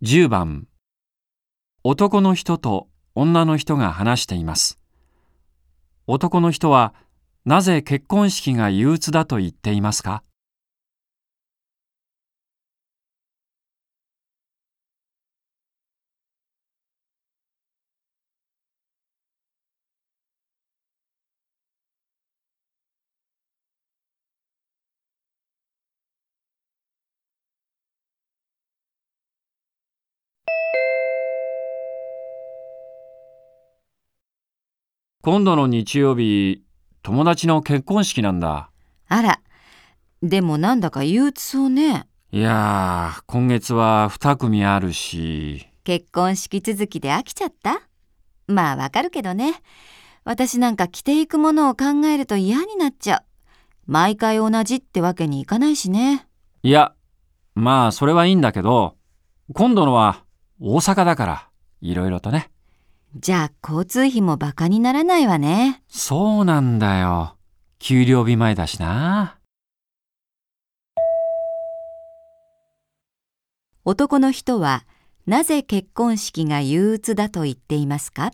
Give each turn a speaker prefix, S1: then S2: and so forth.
S1: 10番男の人と女の人が話しています。男の人はなぜ結婚式が憂鬱だと言っていますか？今度の日曜日、友達の結婚式なんだ。
S2: あら、でもなんだか憂鬱そうね。
S1: いやー、今月は2組あるし。
S2: 結婚式続きで飽きちゃった？まあわかるけどね。私なんか着ていくものを考えると嫌になっちゃう。毎回同じってわけにいかないしね。
S1: いや、まあそれはいいんだけど、今度のは大阪だから、いろいろとね。
S2: じゃあ交通費もバカにならないわね。
S1: そうなんだよ。給料日前だしな。
S2: 男の人はなぜ結婚式が憂鬱だと言っていますか？